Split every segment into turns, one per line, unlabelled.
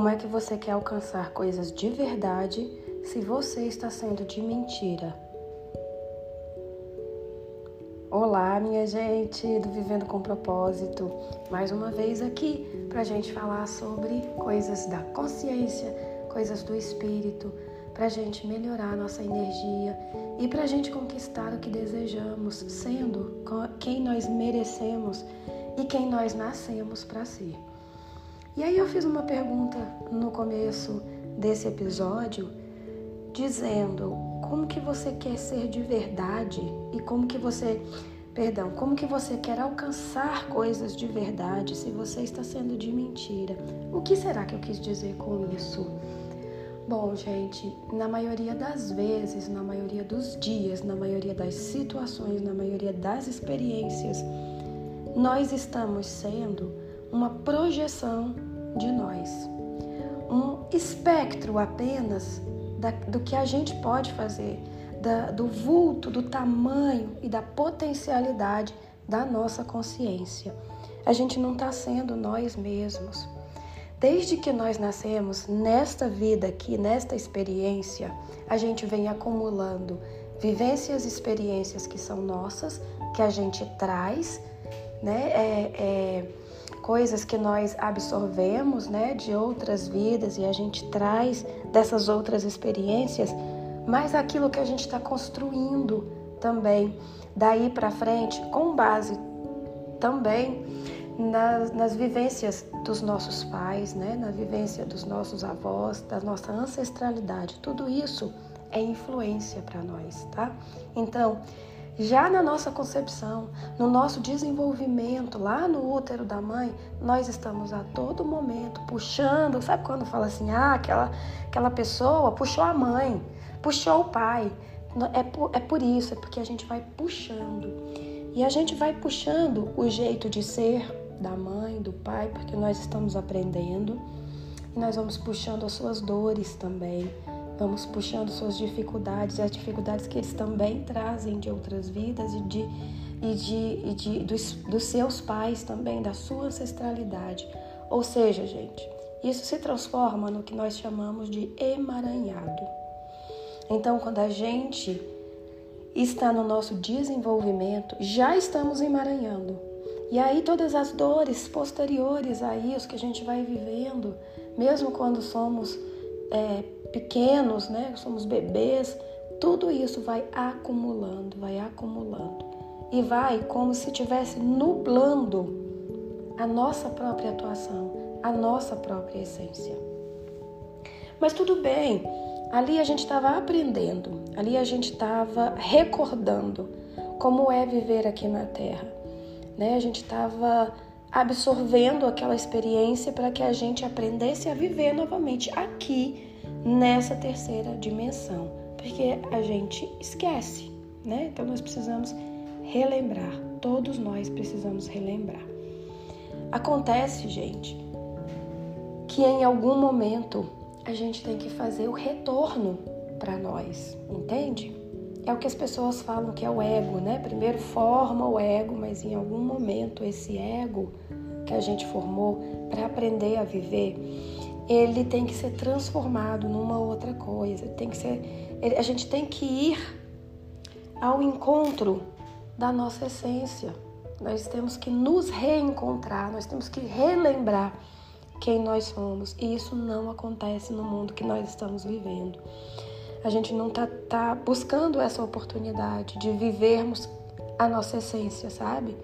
Como é que você quer alcançar coisas de verdade se você está sendo de mentira? Olá, minha gente do Vivendo com Propósito, mais uma vez aqui para a gente falar sobre coisas da consciência, coisas do espírito, para a gente melhorar a nossa energia e para a gente conquistar o que desejamos, sendo quem nós merecemos e quem nós nascemos para ser. E aí eu fiz uma pergunta no começo desse episódio, dizendo como que você quer ser de verdade e como que você, perdão, como que você quer alcançar coisas de verdade se você está sendo de mentira. O que será que eu quis dizer com isso? Bom, gente, na maioria das vezes, na maioria dos dias, na maioria das situações, na maioria das experiências, nós estamos sendo uma projeção de nós, um espectro apenas da, do que a gente pode fazer, da, do vulto, do tamanho e da potencialidade da nossa consciência. A gente não está sendo nós mesmos. Desde que nós nascemos nesta vida aqui, nesta experiência, a gente vem acumulando vivências experiências que são nossas, que a gente traz, né? É, é, coisas que nós absorvemos, né, de outras vidas e a gente traz dessas outras experiências, mas aquilo que a gente está construindo também daí para frente, com base também nas, nas vivências dos nossos pais, né? na vivência dos nossos avós, da nossa ancestralidade. Tudo isso é influência para nós, tá? Então, já na nossa concepção, no nosso desenvolvimento, lá no útero da mãe, nós estamos a todo momento puxando. Sabe quando fala assim, ah, aquela, aquela pessoa puxou a mãe, puxou o pai? É por, é por isso, é porque a gente vai puxando. E a gente vai puxando o jeito de ser, da mãe, do pai, porque nós estamos aprendendo e nós vamos puxando as suas dores também, vamos puxando suas dificuldades, as dificuldades que eles também trazem de outras vidas e de e de, e de dos, dos seus pais também, da sua ancestralidade. Ou seja, gente, isso se transforma no que nós chamamos de emaranhado. Então, quando a gente está no nosso desenvolvimento, já estamos emaranhando. E aí todas as dores posteriores a isso que a gente vai vivendo, mesmo quando somos é, pequenos, né, somos bebês, tudo isso vai acumulando, vai acumulando. E vai como se estivesse nublando a nossa própria atuação, a nossa própria essência. Mas tudo bem, ali a gente estava aprendendo, ali a gente estava recordando como é viver aqui na Terra né? A gente estava absorvendo aquela experiência para que a gente aprendesse a viver novamente aqui nessa terceira dimensão, porque a gente esquece, né? Então nós precisamos relembrar, todos nós precisamos relembrar. Acontece, gente, que em algum momento a gente tem que fazer o retorno para nós, entende? é o que as pessoas falam que é o ego, né? Primeiro forma o ego, mas em algum momento esse ego que a gente formou para aprender a viver, ele tem que ser transformado numa outra coisa. Tem que ser, a gente tem que ir ao encontro da nossa essência. Nós temos que nos reencontrar, nós temos que relembrar quem nós somos. E isso não acontece no mundo que nós estamos vivendo a gente não tá, tá buscando essa oportunidade de vivermos a nossa essência, sabe?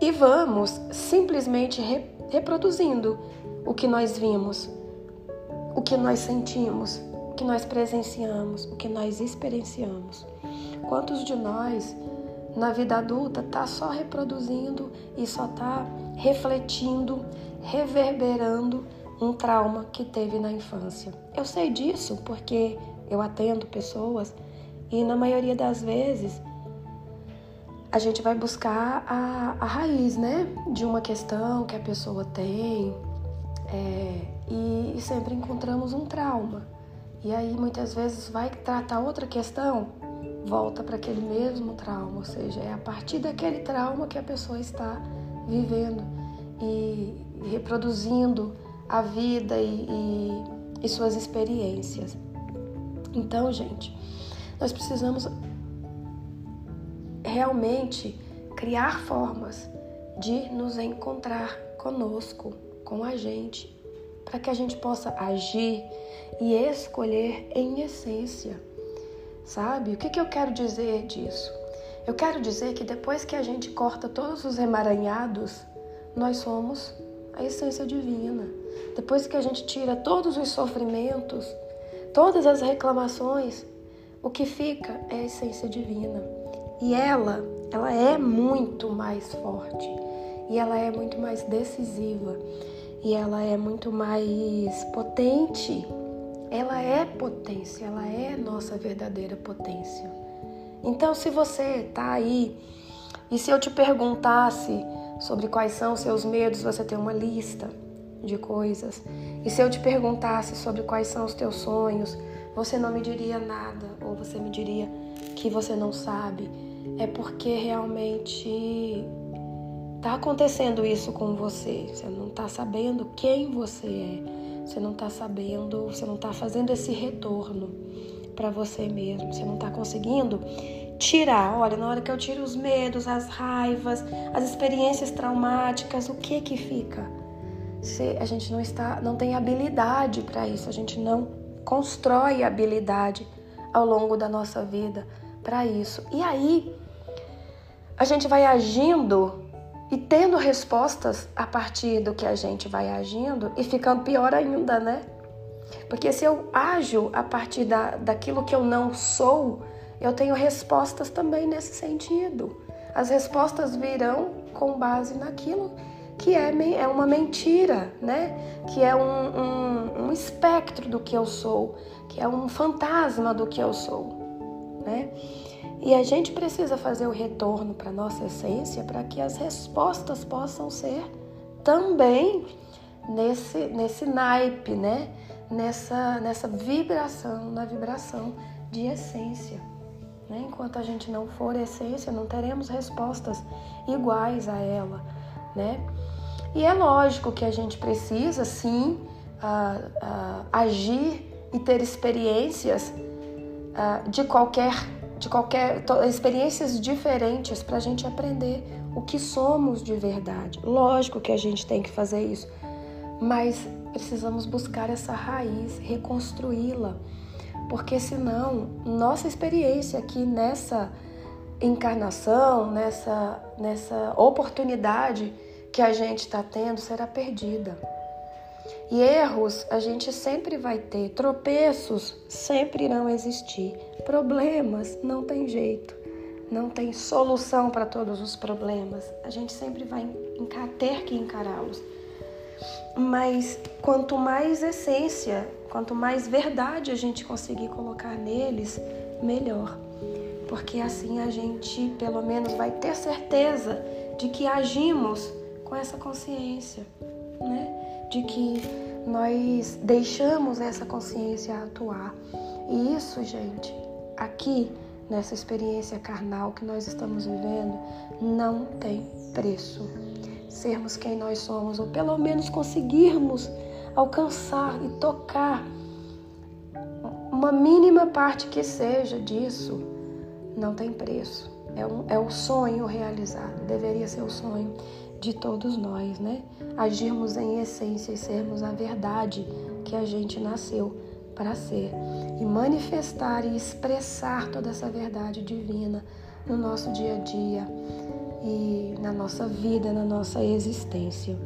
E vamos simplesmente re, reproduzindo o que nós vimos, o que nós sentimos, o que nós presenciamos, o que nós experienciamos. Quantos de nós na vida adulta tá só reproduzindo e só tá refletindo, reverberando um trauma que teve na infância? Eu sei disso porque eu atendo pessoas e na maioria das vezes a gente vai buscar a, a raiz, né, de uma questão que a pessoa tem é, e, sempre encontramos um trauma. E aí muitas vezes vai tratar outra questão, volta para aquele mesmo trauma, ou seja, é a partir daquele trauma que a pessoa está vivendo e reproduzindo a vida e, e, e suas experiências. Então, gente, nós precisamos realmente criar formas de nos encontrar conosco, com a gente, para que a gente possa agir e escolher em essência. Sabe? O que, que eu quero dizer disso? Eu quero dizer que depois que a gente corta todos os emaranhados, nós somos a essência divina. Depois que a gente tira todos os sofrimentos, todas as reclamações, o que fica é a essência divina. E ela, ela é muito mais forte, e ela é muito mais decisiva, e ela é muito mais potente. Ela é potência, ela é nossa verdadeira potência. Então, se você está aí e se eu te perguntasse sobre quais são seus medos, você tem uma lista de coisas. E se eu te perguntasse sobre quais são os teus sonhos, você não me diria nada, ou você me diria que você não sabe. É porque realmente está acontecendo isso com você. Você não está sabendo quem você é. Você não está sabendo, você não está fazendo esse retorno para você mesmo. Você não está conseguindo tirar. Olha, na hora que eu tiro os medos, as raivas, as experiências traumáticas, o que que fica? Se a gente não está, não tem habilidade para isso, a gente não constrói habilidade ao longo da nossa vida para isso. E aí a gente vai agindo e tendo respostas a partir do que a gente vai agindo e ficando pior ainda, né? Porque se eu ajo a partir da, daquilo que eu não sou, eu tenho respostas também nesse sentido. As respostas virão com base naquilo que é, é uma mentira, né? Que é um, um, um espectro do que eu sou, que é um fantasma do que eu sou, né? E a gente precisa fazer o retorno para nossa essência para que as respostas possam ser também nesse, nesse naipe, né? Nessa, nessa vibração, na vibração de essência. Né? Enquanto a gente não for essência, não teremos respostas iguais a ela. Né? E é lógico que a gente precisa, sim, agir e ter experiências de qualquer, de qualquer experiências diferentes para a gente aprender o que somos de verdade. Lógico que a gente tem que fazer isso, mas precisamos buscar essa raiz, reconstruí-la porque senão nossa experiência aqui nessa encarnação, nessa, nessa oportunidade que a gente está tendo será perdida. E erros a gente sempre vai ter, tropeços sempre irão existir, problemas não tem jeito, não tem solução para todos os problemas, a gente sempre vai ter que encará-los. Mas quanto mais essência Quanto mais verdade a gente conseguir colocar neles, melhor. Porque assim a gente, pelo menos, vai ter certeza de que agimos com essa consciência, né? De que nós deixamos essa consciência atuar. E isso, gente, aqui nessa experiência carnal que nós estamos vivendo, não tem preço. Sermos quem nós somos, ou pelo menos conseguirmos alcançar e tocar uma mínima parte que seja disso, não tem preço. É, um, é o sonho realizado, deveria ser o sonho de todos nós, né? Agirmos em essência e sermos a verdade que a gente nasceu para ser e manifestar e expressar toda essa verdade divina no nosso dia a dia e na nossa vida, na nossa existência.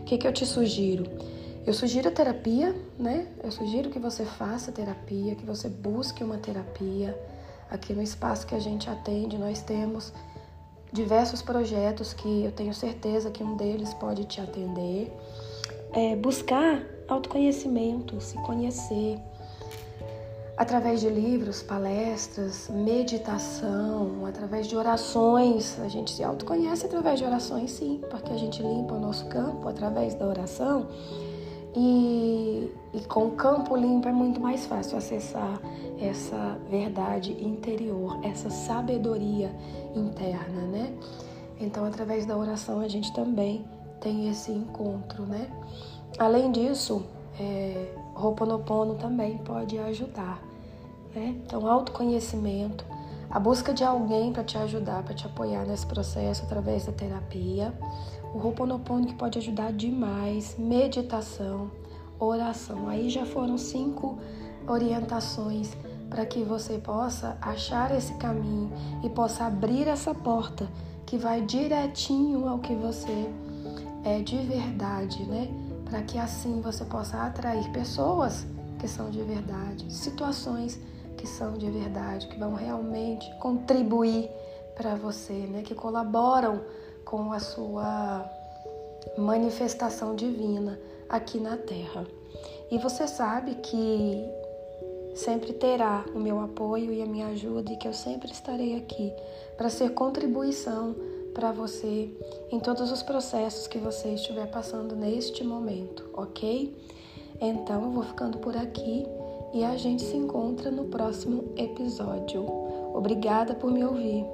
O que, que eu te sugiro? Eu sugiro a terapia, né? Eu sugiro que você faça terapia, que você busque uma terapia. Aqui no espaço que a gente atende, nós temos diversos projetos que eu tenho certeza que um deles pode te atender. É buscar autoconhecimento, se conhecer através de livros, palestras, meditação, através de orações. A gente se autoconhece através de orações, sim, porque a gente limpa o nosso campo através da oração. E, e com o campo limpo é muito mais fácil acessar essa verdade interior, essa sabedoria interna, né? Então, através da oração, a gente também tem esse encontro, né? Além disso, é, Ho'oponopono também pode ajudar. Né? Então, autoconhecimento, a busca de alguém para te ajudar, para te apoiar nesse processo através da terapia. O Ho'oponopono que pode ajudar demais, meditação, oração. Aí já foram cinco orientações para que você possa achar esse caminho e possa abrir essa porta que vai direitinho ao que você é de verdade, né? Para que assim você possa atrair pessoas que são de verdade, situações que são de verdade, que vão realmente contribuir para você, né? Que colaboram com a sua manifestação divina aqui na Terra. E você sabe que sempre terá o meu apoio e a minha ajuda e que eu sempre estarei aqui para ser contribuição para você em todos os processos que você estiver passando neste momento, ok? Então eu vou ficando por aqui e a gente se encontra no próximo episódio. Obrigada por me ouvir.